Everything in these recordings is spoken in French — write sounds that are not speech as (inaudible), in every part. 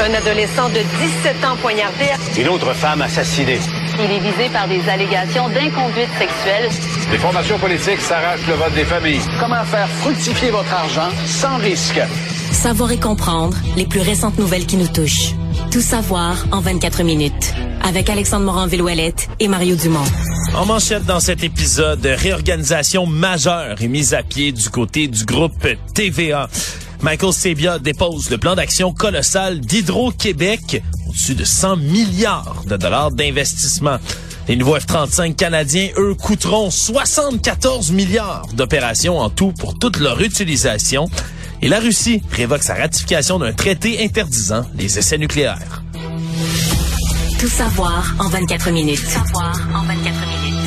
Un adolescent de 17 ans poignardé. Une autre femme assassinée. Il est visé par des allégations d'inconduite sexuelle. Les formations politiques s'arrachent le vote des familles. Comment faire fructifier votre argent sans risque? Savoir et comprendre les plus récentes nouvelles qui nous touchent. Tout savoir en 24 minutes. Avec Alexandre Morin-Villouellette et Mario Dumont. En manchette dans cet épisode, réorganisation majeure est mise à pied du côté du groupe TVA. Michael Sebia dépose le plan d'action colossal d'Hydro-Québec, au-dessus de 100 milliards de dollars d'investissement. Les nouveaux F-35 canadiens, eux, coûteront 74 milliards d'opérations en tout pour toute leur utilisation. Et la Russie révoque sa ratification d'un traité interdisant les essais nucléaires. Tout savoir en 24 minutes. Tout savoir en 24 minutes.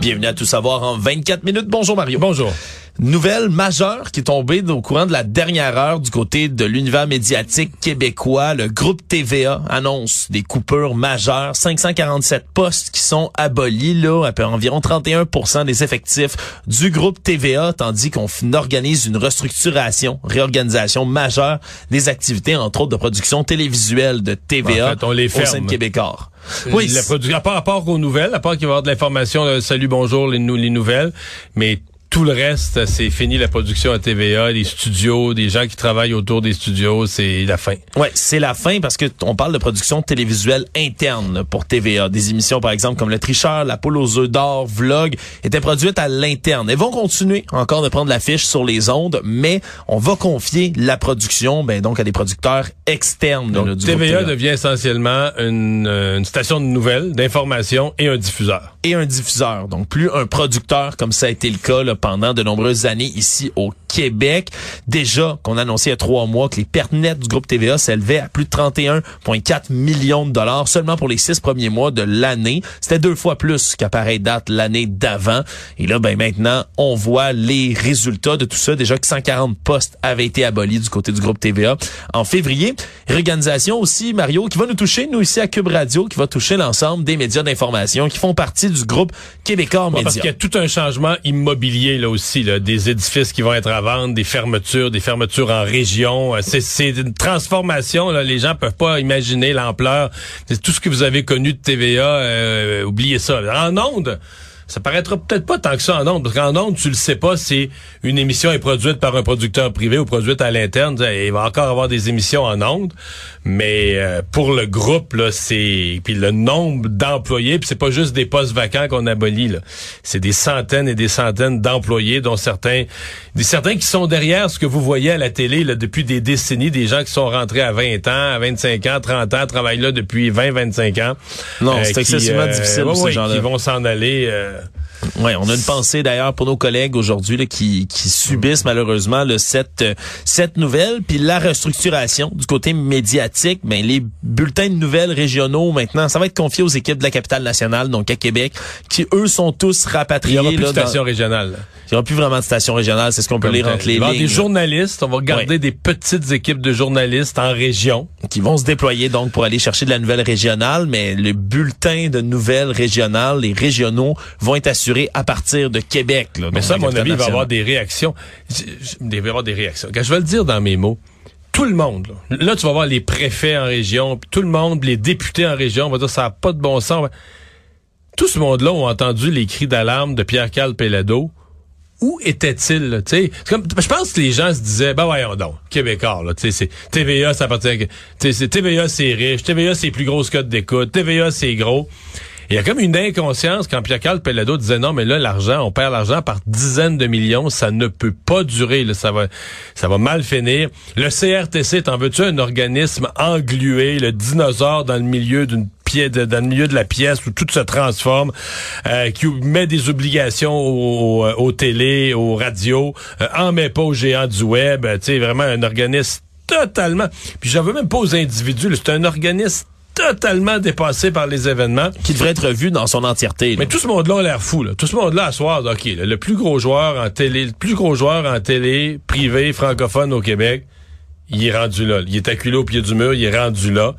Bienvenue à Tout savoir en 24 minutes. Bonjour Mario. Bonjour. Nouvelle majeure qui est tombée au courant de la dernière heure du côté de l'univers médiatique québécois. Le groupe TVA annonce des coupures majeures. 547 postes qui sont abolis, là, à peu, environ 31% des effectifs du groupe TVA, tandis qu'on organise une restructuration, réorganisation majeure des activités, entre autres de production télévisuelle de TVA en fait, on les au sein de Québécois. Oui, la à part, à part aux nouvelles, à part qu'il va y avoir de l'information, salut, bonjour, les, les nouvelles, mais tout le reste, c'est fini la production à TVA, les studios, des gens qui travaillent autour des studios, c'est la fin. Ouais, c'est la fin parce que on parle de production télévisuelle interne pour TVA. Des émissions par exemple comme Le Tricheur, La poule aux œufs d'or, Vlog étaient produites à l'interne. Elles vont continuer encore de prendre l'affiche sur les ondes, mais on va confier la production ben donc à des producteurs externes. Donc, TVA, devient essentiellement une, une station de nouvelles, d'information et un diffuseur. Et un diffuseur. Donc plus un producteur comme ça a été le cas là, pendant de nombreuses années ici au Québec. Déjà qu'on annonçait il y a trois mois que les pertes nettes du groupe TVA s'élevaient à plus de 31,4 millions de dollars seulement pour les six premiers mois de l'année. C'était deux fois plus qu'à pareille date l'année d'avant. Et là, ben maintenant, on voit les résultats de tout ça. Déjà que 140 postes avaient été abolis du côté du groupe TVA en février. Réorganisation aussi, Mario, qui va nous toucher, nous ici à Cube Radio, qui va toucher l'ensemble des médias d'information qui font partie du groupe Québécois Média. Parce qu'il y a tout un changement immobilier là aussi, là, des édifices qui vont être à vendre, des fermetures, des fermetures en région. Euh, c'est une transformation. Là. Les gens peuvent pas imaginer l'ampleur. Tout ce que vous avez connu de TVA. Euh, oubliez ça. En ondes, ça paraîtra peut-être pas tant que ça en ondes, parce qu'en ondes, tu le sais pas si une émission est produite par un producteur privé ou produite à l'interne. Il va encore avoir des émissions en ondes, mais euh, pour le groupe, là, c'est puis le nombre d'employés, puis c'est pas juste des postes vacants qu'on abolit, là. C'est des centaines et des centaines d'employés, dont certains, des certains qui sont derrière ce que vous voyez à la télé là, depuis des décennies, des gens qui sont rentrés à 20 ans, à 25 ans, 30 ans, travaillent là depuis 20, 25 ans. Non, c'est euh, excessivement euh, difficile pour ces gens-là. Qui vont s'en aller. uh, Oui, on a une pensée d'ailleurs pour nos collègues aujourd'hui qui, qui subissent malheureusement le, cette, cette nouvelle. Puis la restructuration du côté médiatique, ben, les bulletins de nouvelles régionaux maintenant, ça va être confié aux équipes de la capitale nationale, donc à Québec, qui eux sont tous rapatriés. Il n'y aura plus de station régionale. Il n'y aura plus vraiment de station régionale, c'est ce qu'on peut lire entre les lignes. Il des journalistes, on va garder des petites équipes de journalistes en région. Qui vont se déployer donc pour aller chercher de la nouvelle régionale, mais le bulletin de nouvelles régionales, les régionaux vont être assurés à partir de Québec. Là, mais ça, à mon avis, il va y avoir des réactions. Il va y avoir des réactions. Quand je vais le dire dans mes mots, tout le monde, là, là tu vas voir les préfets en région, tout le monde, les députés en région, on va dire ça n'a pas de bon sens. Tout ce monde-là ont entendu les cris d'alarme de Pierre-Carl Pellado où était-il? Je pense que les gens se disaient, ben voyons donc, Québécois, là, c'est TVA, ça appartient à, TVA, c'est riche, TVA, c'est plus grosse cote d'écoute, TVA, c'est gros. Il y a comme une inconscience quand Pierre-Carl Pellado disait non, mais là, l'argent, on perd l'argent par dizaines de millions, ça ne peut pas durer, ça va, ça va mal finir. Le CRTC, t'en veux-tu un organisme englué, le dinosaure dans le milieu d'une dans le milieu de la pièce où tout se transforme, euh, qui met des obligations aux, aux, télé, aux radios, euh, en met pas aux géants du web, tu sais, vraiment un organisme totalement. Puis j'en veux même pas aux individus, c'est un organisme totalement dépassé par les événements. Qui devrait être vu dans son entièreté. Mais tout ce monde-là a l'air fou. Là. Tout ce monde-là, à soir, OK, le plus gros joueur en télé, le plus gros joueur en télé privé francophone au Québec, il est rendu là. Il est acculé au pied du mur, il est rendu là.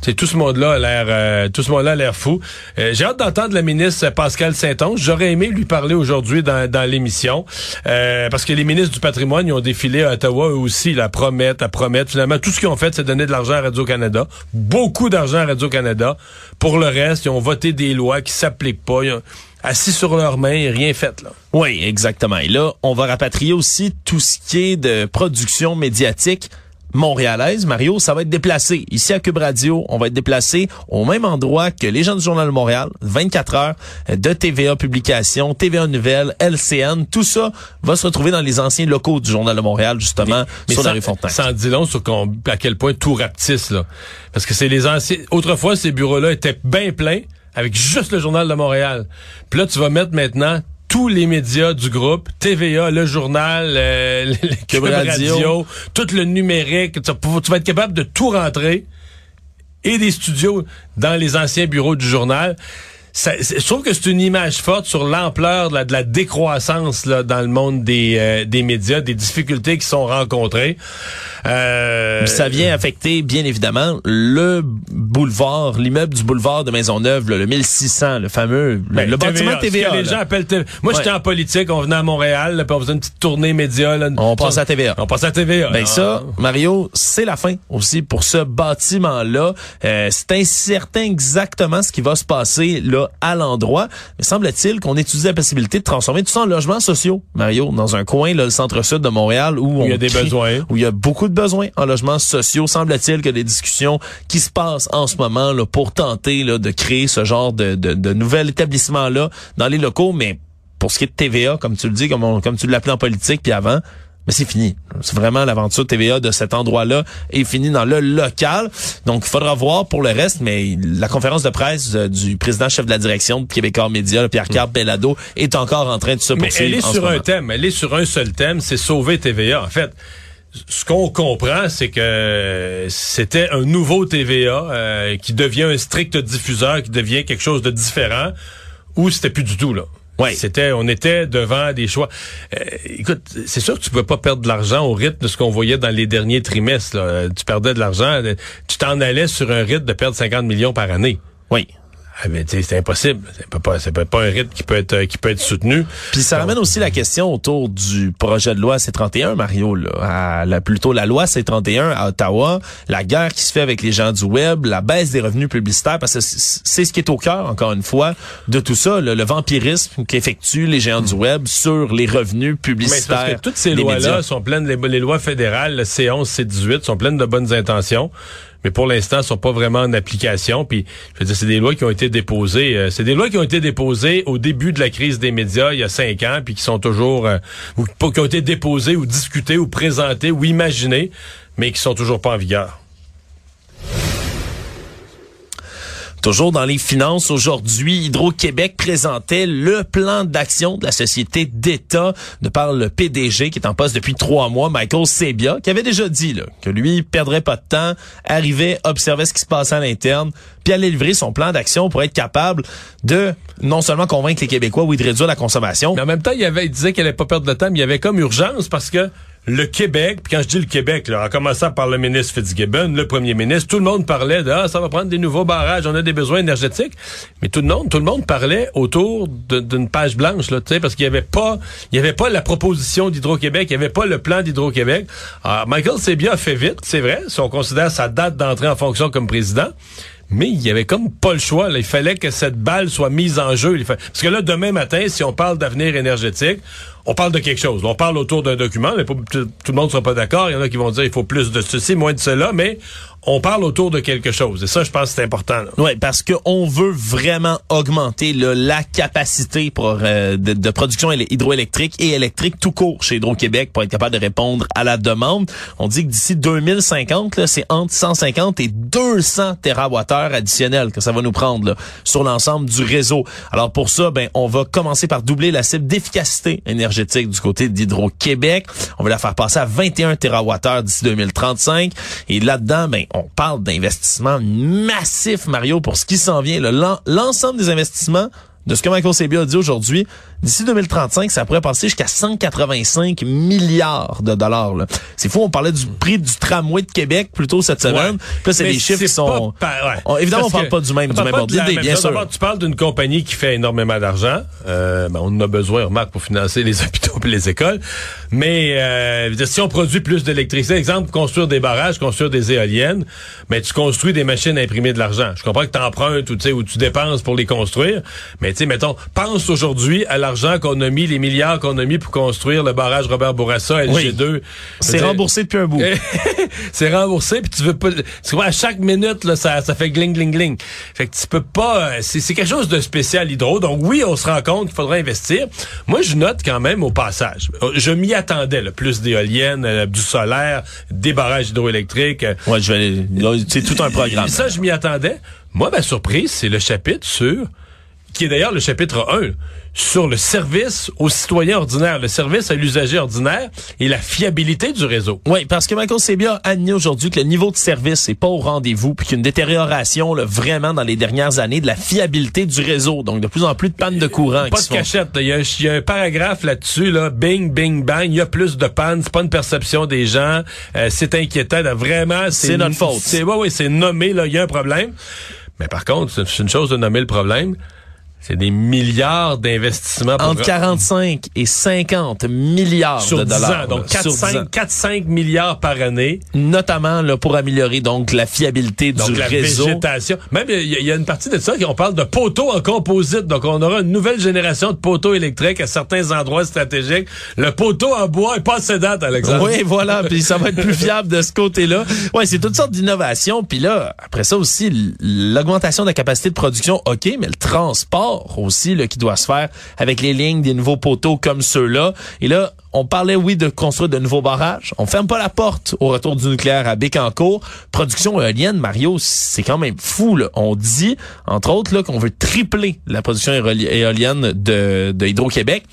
C'est tout ce monde-là a l'air, euh, tout ce monde-là a l'air fou. Euh, j'ai hâte d'entendre la ministre Pascal Saint-Onge. J'aurais aimé lui parler aujourd'hui dans, dans l'émission, euh, parce que les ministres du patrimoine ils ont défilé à Ottawa eux aussi, la promettent, la promettent. Finalement, tout ce qu'ils ont fait, c'est donner de l'argent à Radio Canada, beaucoup d'argent à Radio Canada. Pour le reste, ils ont voté des lois qui s'appliquent pas. Ils ont assis sur leurs mains rien fait là. Oui, exactement. Et là, on va rapatrier aussi tout ce qui est de production médiatique montréalaise, Mario, ça va être déplacé. Ici à Cube Radio, on va être déplacé au même endroit que les gens du Journal de Montréal, 24 heures de TVA Publication, TVA Nouvelles, LCN, tout ça va se retrouver dans les anciens locaux du Journal de Montréal, justement, Mais sur la rue Fontaine. Ça dit long sur à quel point tout rapetisse, là. Parce que c'est les anciens... Autrefois, ces bureaux-là étaient bien pleins avec juste le Journal de Montréal. Puis là, tu vas mettre maintenant tous les médias du groupe, TVA, le journal, euh, (laughs) le Cube Radio. Radio, tout le numérique. Tu vas être capable de tout rentrer et des studios dans les anciens bureaux du journal. Ça, je trouve que c'est une image forte sur l'ampleur de la, de la décroissance là, dans le monde des, euh, des médias, des difficultés qui sont rencontrées. Euh, ça vient affecter, bien évidemment, le boulevard, l'immeuble du boulevard de Maisonneuve, là, le 1600, le fameux, le- ben, le bâtiment ce que TVA. les gens appellent TVA. Moi, Ouais. j'étais en politique, on venait à Montréal, là, puis on faisait une petite tournée média. Là, On passait à TVA. On passait à TVA. Ben Ah. ça, Mario, c'est la fin aussi pour ce bâtiment-là. Euh, c'est incertain exactement ce qui va se passer là à l'endroit. Mais semble-t-il qu'on étudie la possibilité de transformer tout ça en logements sociaux, Mario, dans un coin, là, le centre-sud de Montréal, où, Où il y a des crie- besoins. où il y a beaucoup de besoins en logements sociaux. Semble-t-il que des discussions qui se passent en ce moment là, pour tenter là, de créer ce genre de, de, de nouvel établissement-là dans les locaux, mais pour ce qui est de TVA, comme tu le dis, comme, on- comme tu l'appelais en politique, puis avant, mais c'est fini. C'est vraiment l'aventure TVA de cet endroit-là est finie dans le local. Donc, il faudra voir pour le reste, mais la conférence de presse euh, du président chef de la direction de Québécois Média, Pierre-Carl Bellado, est encore en train de se Mais poursuivre. elle est sur un thème. Elle est sur un seul thème, c'est sauver TVA. En fait, ce qu'on comprend, c'est que c'était un nouveau TVA euh, qui devient un strict diffuseur, qui devient quelque chose de différent, ou c'était plus du tout là. Ouais. C'était, on était devant des choix. Euh, écoute, c'est sûr que tu pouvais pas perdre de l'argent au rythme de ce qu'on voyait dans les derniers trimestres. là. Tu perdais de l'argent, tu t'en allais sur un rythme de perdre 50 millions par année. Oui. Ah, mais tu sais, c'est impossible. C'est pas, pas, pas un rythme qui peut être, qui peut être soutenu. Puis ça ramène aussi la question autour du projet de loi C-31, Mario, là, à la, plutôt la loi C-31 à Ottawa, la guerre qui se fait avec les gens du web, la baisse des revenus publicitaires, parce que c'est ce qui est au cœur, encore une fois, de tout ça, le, le vampirisme qu'effectuent les géants du web sur les revenus Mais publicitaires. parce que toutes ces lois-là sont pleines, les, les lois fédérales, le C11, C18, sont pleines de bonnes intentions, mais pour l'instant, elles sont pas vraiment en application. Puis, je veux dire, c'est des lois qui ont été déposées, euh, c'est des lois qui ont été déposées au début de la crise des médias, il y a cinq ans, puis qui sont toujours, euh, ou qui ont été déposées ou discutées ou présentées ou imaginées, mais qui sont toujours pas en vigueur. Toujours dans les finances, aujourd'hui, Hydro-Québec présentait le plan d'action de la société d'État. De par le PDG qui est en poste depuis trois mois, Michael Sebia, qui avait déjà dit que lui il perdrait pas de temps, arrivait, observait ce qui se passait à l'interne, puis allait livrer son plan d'action pour être capable de non seulement convaincre les Québécois oui de réduire la consommation, Mais en même temps, il, avait, il disait qu'elle allait pas perdre de temps, mais il y avait comme urgence parce que le Québec, puis quand je dis le Québec, là, en commençant par le ministre Fitzgibbon, le premier ministre, tout le monde parlait de ah, ça va prendre des nouveaux barrages, on a des besoins énergétiques. Mais tout le monde, tout le monde parlait autour d'une page blanche, là, parce qu'il y avait pas, il y avait pas la proposition d'Hydro-Québec, il y avait pas le plan d'Hydro-Québec. Alors, Michael Sebia a fait vite, c'est vrai, si on considère sa date d'entrée en fonction comme président. Mais il y avait comme pas le choix. Là. Il fallait que cette balle soit mise en jeu. Parce que là, demain matin, si on parle d'avenir énergétique, on parle de quelque chose. On parle autour d'un document, mais tout, le monde ne sera pas d'accord. Il y en a qui vont dire il faut plus de ceci, moins de cela, mais on parle autour de quelque chose. Et ça, je pense que c'est important. Oui, parce qu'on veut vraiment augmenter la capacité pour, euh, de, production éle- hydroélectrique et électrique tout court chez Hydro-Québec pour être capable de répondre à la demande. On dit que d'ici 2050, là, c'est entre 150 et 200 TWh additionnels que ça va nous prendre là, sur l'ensemble du réseau. Alors pour ça, ben, on va commencer par doubler la cible d'efficacité énergétique du côté d'Hydro-Québec. On va la faire passer à 21 TWh d'ici 2035. Et là-dedans, ben, on parle d'investissements massifs, Mario, pour ce qui s'en vient. L'ensemble des investissements de ce que Michael Sabia a dit aujourd'hui, d'ici 2035, ça pourrait passer jusqu'à 185 milliards de dollars. C'est fou, on parlait du prix du tramway de Québec plutôt cette semaine. Puis là, c'est des chiffres qui sont... pas ouais. On- évidemment, Parce on parle pas du même, du même ordre d'idée, bien sûr. Tu parles d'une compagnie qui fait énormément d'argent. Euh, ben, on en a besoin, remarque, pour financer les (laughs) hôpitaux et les écoles. Mais euh, si on produit plus d'électricité, exemple, construire des barrages, construire des éoliennes, mais tu construis des machines à imprimer de l'argent. Je comprends que tu empruntes ou, tu sais, ou tu dépenses pour les construire, mais tu sais, mettons, pense aujourd'hui à l'argent qu'on a mis, les milliards qu'on a mis pour construire le barrage Robert Bourassa, LG2. C'est Je veux dire, remboursé depuis un bout. (laughs) c'est remboursé puis tu veux pas tu vois à chaque minute là ça ça fait gling gling gling fait que tu peux pas euh, c'est c'est quelque chose de spécial hydro donc oui on se rend compte qu'il faudrait investir moi je note quand même au passage je m'y attendais là, plus d'éoliennes euh, du solaire des barrages hydroélectriques euh, Ouais, je vais C'est tout un programme. ça je m'y attendais moi ma surprise c'est le chapitre sur qui est d'ailleurs le chapitre 1 sur le service aux citoyens ordinaires, le service à l'usager ordinaire et la fiabilité du réseau. Oui, parce que Michael Sebia a admis aujourd'hui que le niveau de service n'est pas au rendez-vous, puis qu'il y a une détérioration là, vraiment dans les dernières années de la fiabilité du réseau. Donc, de plus en plus de pannes de courant. Pas de font. cachette. Il y, a un, il y a un paragraphe là-dessus, là, bing, bing, bang. Il y a plus de panne. C'est pas une perception des gens. Euh, c'est inquiétant. là, vraiment, C'est notre faute. C'est ouais, ouais, c'est nommé. Là, il y a un problème. Mais par contre, c'est une chose de nommer le problème. C'est des milliards d'investissements Entre 45 et 50 milliards sur de 10 dollars. ans. Donc là, sur 10 ans. 4-5 milliards par année. Notamment là, pour améliorer donc la fiabilité Donc du la réseau. végétation. Même il y, a- il y a une partie de ça qu'on parle de poteaux en composite. Donc on aura une nouvelle génération de poteaux électriques à certains endroits stratégiques. Le poteau en bois est pas assez date, Alexandre. Oui, voilà, (laughs) puis ça va être plus fiable de ce côté-là. Ouais, c'est toutes sortes d'innovations, puis là, après ça aussi, l'augmentation de la capacité de production, OK, mais le transport aussi là, qui doit se faire avec les lignes des nouveaux poteaux comme ceux-là. Et là, on parlait, oui, de construire de nouveaux barrages. On ferme pas la porte au retour du nucléaire à Bécancour. Production éolienne, Mario, c'est quand même fou. Là. On dit, entre autres, là, qu'on veut tripler la production éoli- éolienne de, de Hydro-Québec.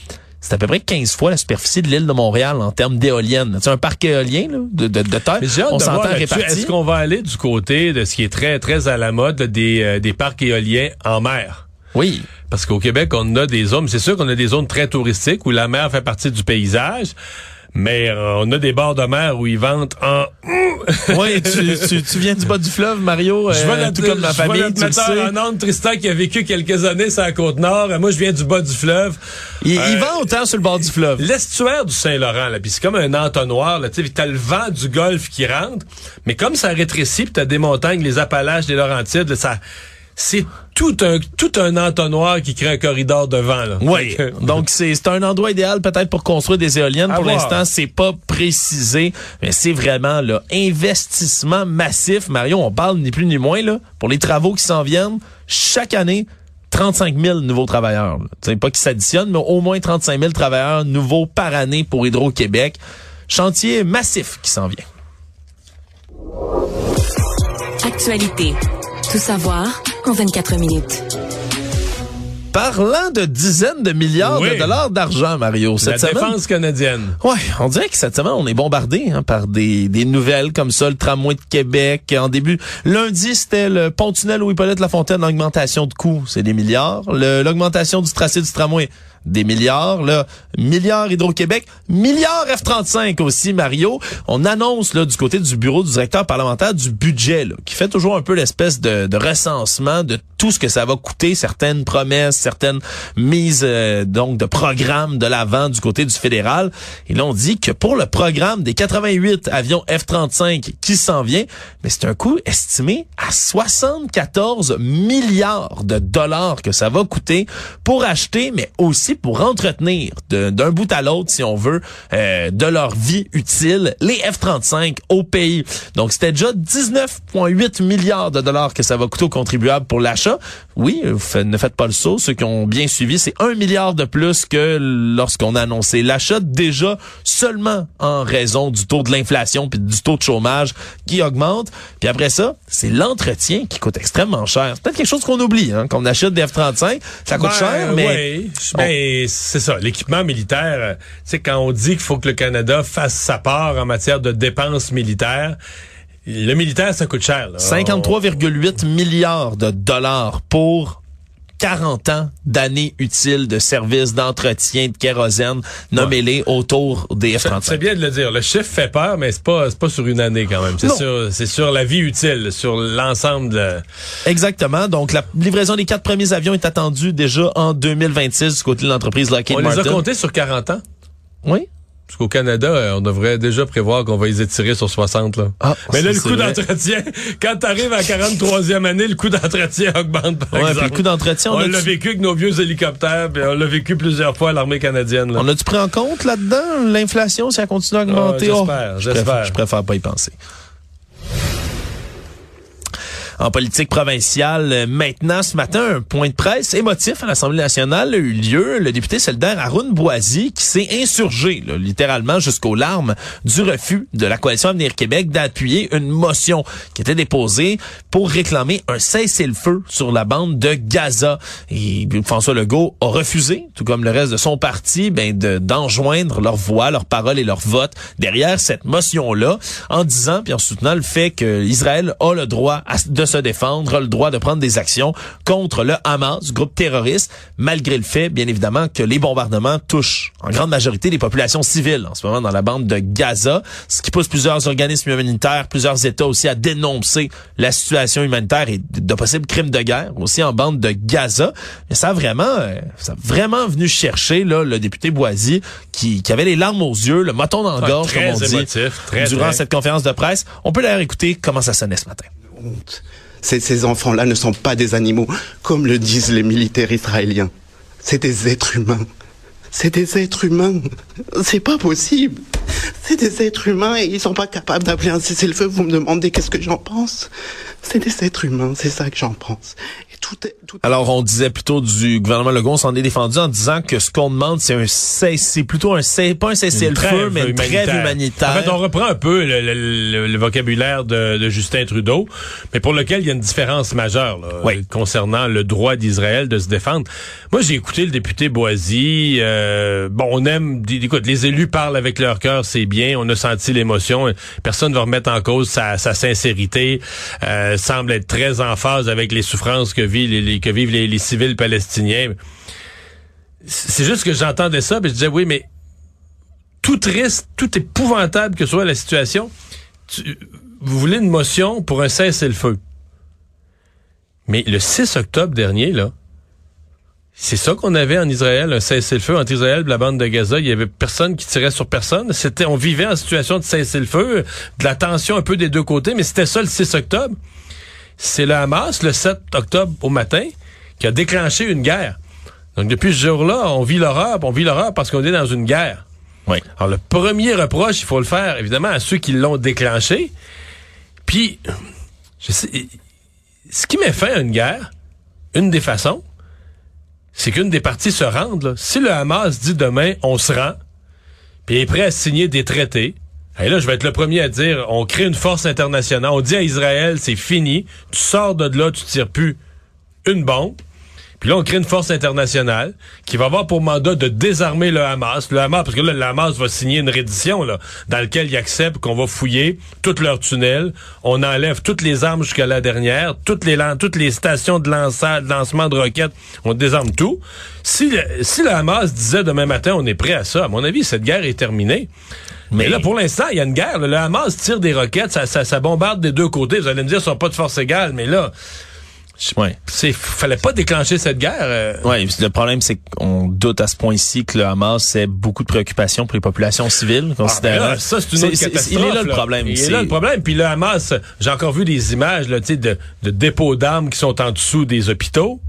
C'est à peu près 15 fois la superficie de l'île de Montréal en termes d'éoliennes. C'est un parc éolien là, de, de, de terre. Mais On s'entend réparti. Est-ce qu'on va aller du côté de ce qui est très, très à la mode, des, euh, des parcs éoliens en mer? Oui. Parce qu'au Québec, on a des zones, c'est sûr qu'on a des zones très touristiques où la mer fait partie du paysage, mais euh, on a des bords de mer où ils vendent en... (laughs) oui, tu, tu, tu viens du bas du fleuve, Mario, Je vois euh, tout comme ma vois famille, tu le sais. en ondes, Tristan, qui a vécu quelques années sur la Côte-Nord. Moi, je viens du bas du fleuve. Il, Euh, il vend autant sur le bord du fleuve. L'estuaire du Saint-Laurent, là, puis c'est comme un entonnoir, là, tu sais, t'as le vent du Golfe qui rentre, mais comme ça rétrécit, puis t'as des montagnes, les Appalaches, les Laurentides, là, ça, c'est tout un, tout un entonnoir qui crée un corridor de vent, là. Oui. Donc c'est c'est un endroit idéal peut-être pour construire des éoliennes. À Pour l'instant, c'est pas précisé, mais c'est vraiment là investissement massif. Mario, on parle ni plus ni moins là pour les travaux qui s'en viennent chaque année. 35 000 nouveaux travailleurs. là. Tu sais, pas qui s'additionnent, mais au moins 35 000 travailleurs nouveaux par année pour Hydro-Québec. Chantier massif qui s'en vient. Actualité. Tout savoir en 24 minutes. Parlant de dizaines de milliards Oui. de dollars d'argent, Mario, La cette semaine. défense canadienne. Ouais, on dirait que cette semaine, on est bombardé hein, par des, des nouvelles comme ça, le tramway de Québec. En début, lundi, c'était le pont-tunnel où Hippolyte Lafontaine, l'augmentation de coûts, c'est des milliards. L'augmentation du tracé du tramway, des milliards. Là, milliards Hydro-Québec, milliards F-35 aussi, Mario. On annonce là du côté du bureau du directeur parlementaire du budget, qui fait toujours un peu l'espèce de, de recensement de tout ce que ça va coûter, certaines promesses, certaines mises euh, donc de programmes de l'avant du côté du fédéral. Et là, on dit que pour le programme des 88 avions F-35 qui s'en vient, mais c'est un coût estimé à 74 milliards de dollars que ça va coûter pour acheter, mais aussi pour entretenir d'un bout à l'autre, si on veut, euh, de leur vie utile, les F-35 au pays. Donc, c'était déjà 19,8 milliards de dollars que ça va coûter aux contribuables pour l'achat. Oui, ne faites pas le saut. Ceux qui ont bien suivi, c'est un milliard de plus que lorsqu'on a annoncé l'achat, déjà seulement en raison du taux de l'inflation puis du taux de chômage qui augmente. Puis après ça, c'est l'entretien qui coûte extrêmement cher. C'est peut-être quelque chose qu'on oublie, hein, qu'on achète des F-35, ça coûte Ben, cher, mais... ouais. Ben, c'est ça. L'équipement militaire, euh, tu sais, quand on dit qu'il faut que le Canada fasse sa part en matière de dépenses militaires, le militaire, ça coûte cher. là. 53,8 milliards de dollars pour 40 ans d'années utiles de services, d'entretien, de kérosène, nommez-les autour des F-35. C'est bien de le dire. Le chiffre fait peur, mais c'est pas, c'est pas sur une année quand même. C'est sur, c'est sur la vie utile, sur l'ensemble de... Exactement. Donc, la livraison des quatre premiers avions est attendue déjà en 2026 du côté de l'entreprise Lockheed On Martin. les a comptés sur 40 ans? Oui. Parce qu'au Canada, euh, on devrait déjà prévoir qu'on va les étirer sur 60. Là. Ah, Mais là, le coût d'entretien, quand t'arrives à la 43e année, le coût d'entretien augmente, par Ouais, exemple. le coût d'entretien, on l'a vécu avec nos vieux hélicoptères, puis on l'a vécu plusieurs fois à l'armée canadienne. Là. On a-tu pris en compte là-dedans? L'inflation si elle continue à augmenter? Ah, Oh, j'espère, je j'espère. préfère- Je préfère pas y penser. En politique provinciale, maintenant, ce matin, un point de presse émotif à l'Assemblée nationale a eu lieu. Le député solidaire Arun Boisy qui s'est insurgé, là, littéralement jusqu'aux larmes, du refus de la Coalition Avenir Québec d'appuyer une motion qui était déposée pour réclamer un cessez-le-feu sur la bande de Gaza. Et François Legault a refusé, tout comme le reste de son parti, ben, de- d'enjoindre leur voix, leurs paroles et leur vote derrière cette motion-là, en disant, puis en soutenant le fait que Israël a le droit de se défendre, a le droit de prendre des actions contre le Hamas, groupe terroriste, malgré le fait, bien évidemment, que les bombardements touchent en grande majorité les populations civiles en ce moment dans la bande de Gaza, ce qui pousse plusieurs organismes humanitaires, plusieurs États aussi à dénoncer la situation humanitaire et de possibles crimes de guerre aussi en bande de Gaza. Mais ça a vraiment, euh, ça a vraiment venu chercher là, le député Boisy qui, qui avait les larmes aux yeux, le moton dans la gorge, comme on dit, émotif, très, durant très. cette conférence de presse. On peut d'ailleurs écouter comment ça sonnait ce matin. Ces, ces enfants-là ne sont pas des animaux, comme le disent les militaires israéliens. C'est des êtres humains. C'est des êtres humains. C'est pas possible. C'est des êtres humains et ils sont pas capables d'appeler un cessez-le-feu. Vous me demandez qu'est-ce que j'en pense. C'est des êtres humains, c'est ça que j'en pense. Tout est, tout Alors, on disait plutôt du gouvernement Legault, on s'en est défendu en disant que ce qu'on demande, c'est un c'est plutôt un cesse, pas un cessez-le-feu, mais une trêve humanitaire. En fait, on reprend un peu le, le- le- le vocabulaire de, de Justin Trudeau, mais pour lequel il y a une différence majeure là, Oui. concernant le droit d'Israël de se défendre. Moi, j'ai écouté le député Boisy. euh, bon, on aime... Écoute, les élus parlent avec leur cœur, c'est bien. On a senti l'émotion. Personne ne va remettre en cause sa, sa sincérité. Euh, semble être très en phase avec les souffrances que que vivent les, civils palestiniens. C'est juste que j'entendais ça, puis je disais, oui, mais tout triste, tout épouvantable que soit la situation, tu- vous voulez une motion pour un cessez-le-feu. Mais le 6 octobre dernier, là, c'est ça qu'on avait en Israël, un cessez-le-feu entre Israël et la bande de Gaza. Il y avait personne qui tirait sur personne. C'était, on vivait en situation de cessez-le-feu, de la tension un peu des deux côtés, mais c'était ça le 6 octobre. C'est le Hamas, le 7 octobre au matin, qui a déclenché une guerre. Donc depuis ce jour-là, on vit l'horreur, on vit l'horreur parce qu'on est dans une guerre. Oui. Alors, le premier reproche, il faut le faire, évidemment, à ceux qui l'ont déclenché. Puis, je sais, ce qui met fin à une guerre, une des façons, c'est qu'une des parties se rende. là. Si le Hamas dit demain, on se rend, puis est prêt à signer des traités, et là, je vais être le premier à dire, on crée une force internationale, on dit à Israël, c'est fini, tu sors de là, tu tires plus une bombe. Puis là, on crée une force internationale qui va avoir pour mandat de désarmer le Hamas. Le Hamas, parce que là, le Hamas va signer une reddition là, dans laquelle il accepte qu'on va fouiller tous leurs tunnels. On enlève toutes les armes jusqu'à la dernière, toutes les lan- toutes les stations de, lança- de lancement de roquettes. On désarme tout. Si le, si le Hamas disait demain matin, on est prêt à ça, à mon avis, cette guerre est terminée. Mais, là, pour l'instant, il y a une guerre. Le Hamas tire des roquettes, ça, ça, ça bombarde des deux côtés. Vous allez me dire, ils sont pas de force égale, mais là, Ouais. c'est fallait pas déclencher cette guerre. euh. Ouais, le problème c'est qu'on doute à ce point-ci que le Hamas ait beaucoup de préoccupations pour les populations civiles, Ah, considérant. ben là, ça, c'est une autre c'est- catastrophe. Il est là le problème. Il est c'est- là le problème. Puis le Hamas, j'ai encore vu des images là, tu sais, de, de dépôts d'armes qui sont en dessous des hôpitaux.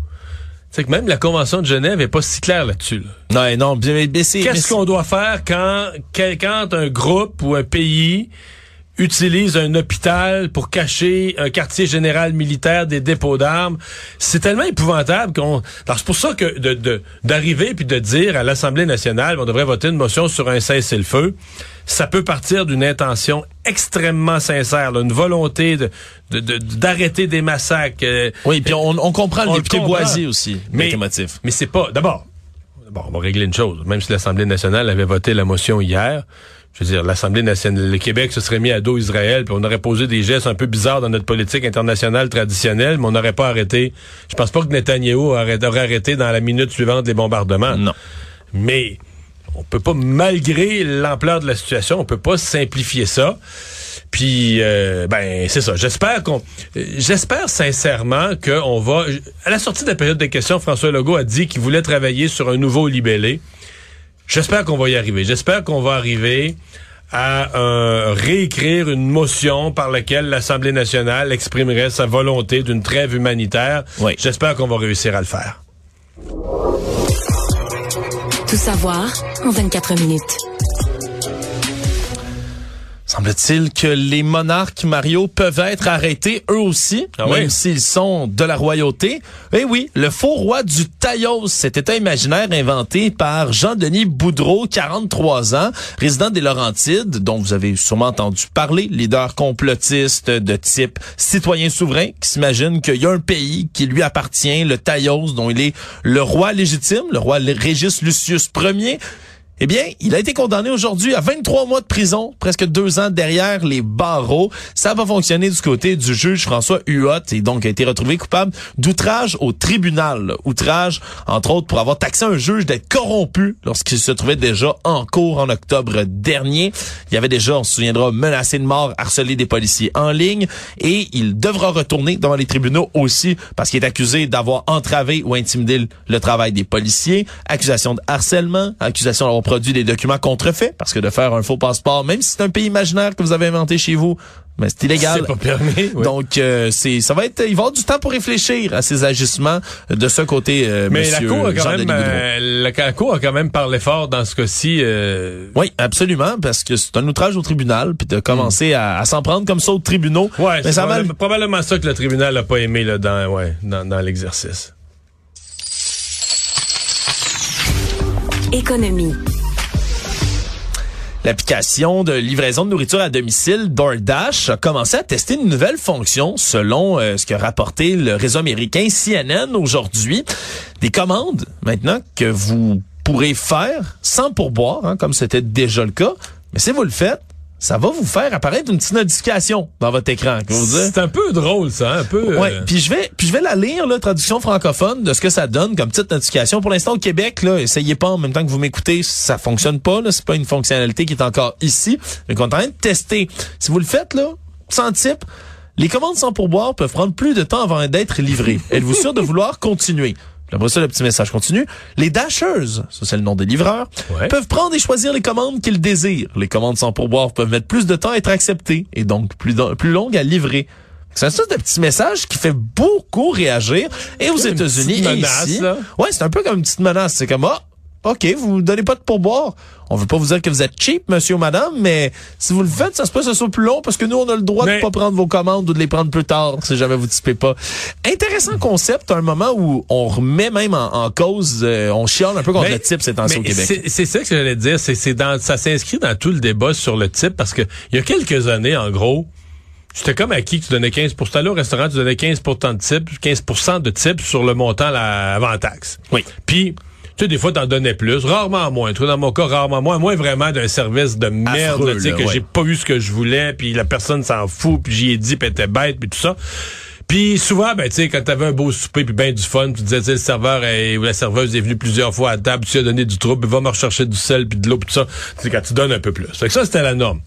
C'est que même la Convention de Genève est pas si claire là-dessus. là. Non, non, c'est- Qu'est-ce c'est- qu'on doit faire quand, quand, quand un groupe ou un pays utilise un hôpital pour cacher un quartier général militaire des dépôts d'armes. C'est tellement épouvantable qu'on... Alors c'est pour ça que de, de- d'arriver puis de dire à l'Assemblée nationale, on devrait voter une motion sur un cessez-le-feu, ça peut partir d'une intention extrêmement sincère, là, une volonté de, de- de- d'arrêter des massacres. euh, Oui, puis on, on comprend le on député comprend. Aussi, Mais, mais c'est pas. D'abord, bon, on va régler une chose. Même si l'Assemblée nationale avait voté la motion hier, je veux dire, l'Assemblée nationale, le Québec se serait mis à dos Israël, puis on aurait posé des gestes un peu bizarres dans notre politique internationale traditionnelle, mais on n'aurait pas arrêté. Je pense pas que Netanyahou aurait, aurait arrêté dans la minute suivante les bombardements. Non. Mais on peut pas, malgré l'ampleur de la situation, on peut pas simplifier ça. Puis, euh, ben, c'est ça. J'espère qu'on, j'espère sincèrement qu'on va, à la sortie de la période des questions, François Legault a dit qu'il voulait travailler sur un nouveau libellé. J'espère qu'on va y arriver. J'espère qu'on va arriver à euh, réécrire une motion par laquelle l'Assemblée nationale exprimerait sa volonté d'une trêve humanitaire. Oui. J'espère qu'on va réussir à le faire. Tout savoir en 24 minutes. Semble-t-il que les monarques, Mario, peuvent être arrêtés eux aussi, Ah même s'ils sont de la royauté. Eh oui, le faux roi du Taillos, cet état imaginaire inventé par Jean-Denis Boudreau, 43 ans, résident des Laurentides, dont vous avez sûrement entendu parler, leader complotiste de type citoyen souverain, qui s'imagine qu'il y a un pays qui lui appartient, le Taillos, dont il est le roi légitime, le roi Régis Lucius Ier. Eh bien, il a été condamné aujourd'hui à 23 mois de prison, presque deux ans derrière les barreaux. Ça va fonctionner du côté du juge François Huot et donc a été retrouvé coupable d'outrage au tribunal. Outrage, entre autres, pour avoir taxé un juge d'être corrompu lorsqu'il se trouvait déjà en cours en octobre dernier. Il y avait déjà, on se souviendra, menacé de mort, harcelé des policiers en ligne et il devra retourner devant les tribunaux aussi parce qu'il est accusé d'avoir entravé ou intimidé le travail des policiers, accusation de harcèlement, accusation d'avoir produit des documents contrefaits parce que de faire un faux passeport, même si c'est un pays imaginaire que vous avez inventé chez vous, mais c'est illégal. C'est pas permis. oui. Donc euh, c'est ça va être il va y avoir du temps pour réfléchir à ces agissements de ce côté euh, Mais la Cour a quand même, euh, la, la Cour a quand même parlé fort dans ce cas-ci. euh, Oui, absolument, parce que c'est un outrage au tribunal, puis de commencer à, à s'en prendre comme ça aux tribunaux. Ouais, mais c'est ça a mal- probablement, probablement ça que le tribunal n'a pas aimé là, dans, ouais, dans, dans l'exercice. Économie. L'application de livraison de nourriture à domicile DoorDash a commencé à tester une nouvelle fonction selon euh, ce qu'a rapporté le réseau américain CNN aujourd'hui. Des commandes maintenant que vous pourrez faire sans pourboire, hein, comme c'était déjà le cas. Mais si vous le faites, ça va vous faire apparaître une petite notification dans votre écran. C'est un peu drôle, ça, un peu. Ouais, euh, puis je vais puis je vais la lire la traduction francophone de ce que ça donne comme petite notification. Pour l'instant au Québec là, essayez pas en même temps que vous m'écoutez, ça fonctionne pas là, c'est pas une fonctionnalité qui est encore ici, mais qu'on est en train de tester. Si vous le faites là, sans type, les commandes sans pourboire peuvent prendre plus de temps avant d'être livrées. Êtes-vous sûr de vouloir continuer? Après ça, le petit message continue. Les dashers, ça c'est le nom des livreurs, Ouais. peuvent prendre et choisir les commandes qu'ils désirent. Les commandes sans pourboire peuvent mettre plus de temps à être acceptées et donc plus, plus longues à livrer. C'est un sorte de petit message qui fait beaucoup réagir. Et aux États-Unis petite et menace, ici, là. ouais, c'est un peu comme une petite menace. C'est comme ah, ok, vous ne donnez pas de pourboire. On veut pas vous dire que vous êtes cheap, monsieur ou madame, mais si vous le faites, ça se peut que ce soit plus long parce que nous, on a le droit Mais- de pas prendre vos commandes ou de les prendre plus tard si jamais vous typez pas. Intéressant concept, à un moment où on remet même en, en cause, euh, on chiale un peu contre Mais- le type ces temps-ci au Québec. c'est- ça que j'allais dire. C'est dans, ça s'inscrit dans tout le débat sur le type parce que il y a quelques années, en gros, c'était comme à qui que tu donnais 15 pour aller au restaurant, tu donnais 15% de type, 15% de type sur le montant avant taxe. Oui. Puis tu sais, des fois, t'en donnais plus, rarement moins. Toi, dans mon cas, rarement moins. Moins vraiment d'un service de merde, tu sais, que ouais. j'ai pas eu ce que je voulais, puis la personne s'en fout, puis j'y ai dit, puis était bête, puis tout ça. Puis souvent, ben tu sais, quand t'avais un beau souper puis ben du fun, tu disais, tu sais, le serveur est- ou la serveuse est venue plusieurs fois à table, tu as donné du trouble, puis va me rechercher du sel puis de l'eau puis tout ça. Tu sais, quand tu donnes un peu plus. Fait que ça, c'était la norme.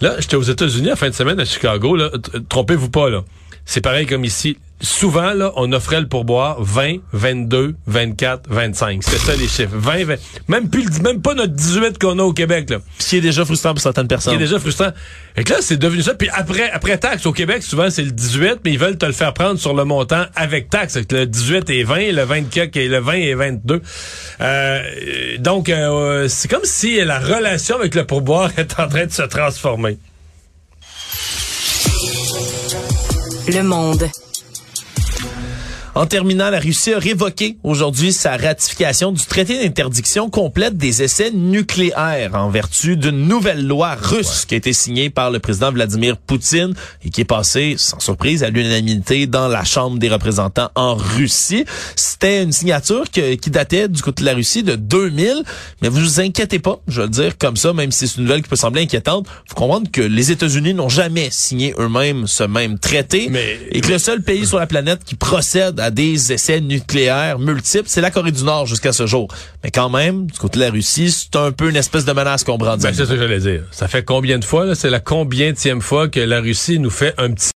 Là, j'étais aux États-Unis en fin de semaine à Chicago, là. Trompez-vous pas, là. C'est pareil comme ici. Souvent, là, on offrait le pourboire 20, 22, 24, 25. C'était ça les chiffres. 20, 20. Même plus, même pas notre 18 qu'on a au Québec, là. Ce qui est déjà frustrant pour certaines Ce qui personnes. est déjà frustrant. Et que là, c'est devenu ça. Puis après, après taxe, au Québec, souvent, c'est le 18, mais ils veulent te le faire prendre sur le montant avec taxe. Le 18 est 20, le 24 et le 20 est 22. Euh, donc, euh, c'est comme si la relation avec le pourboire (laughs) est en train de se transformer. Le monde. En terminant, la Russie a révoqué aujourd'hui sa ratification du traité d'interdiction complète des essais nucléaires en vertu d'une nouvelle loi russe qui a été signée par le président Vladimir Poutine et qui est passée, sans surprise, à l'unanimité dans la Chambre des représentants en Russie. C'était une signature qui datait du côté de la Russie de 2000, mais vous vous inquiétez pas, je veux le dire comme ça, même si c'est une nouvelle qui peut sembler inquiétante. Faut comprendre que les États-Unis n'ont jamais signé eux-mêmes ce même traité Mais- et que le seul pays sur la planète qui procède à des essais nucléaires multiples, c'est la Corée du Nord jusqu'à ce jour. Mais quand même, du côté de la Russie, c'est un peu une espèce de menace qu'on brandit. Ben, c'est ce que j'allais dire. Ça fait combien de fois? C'est la combienième fois que la Russie nous fait un petit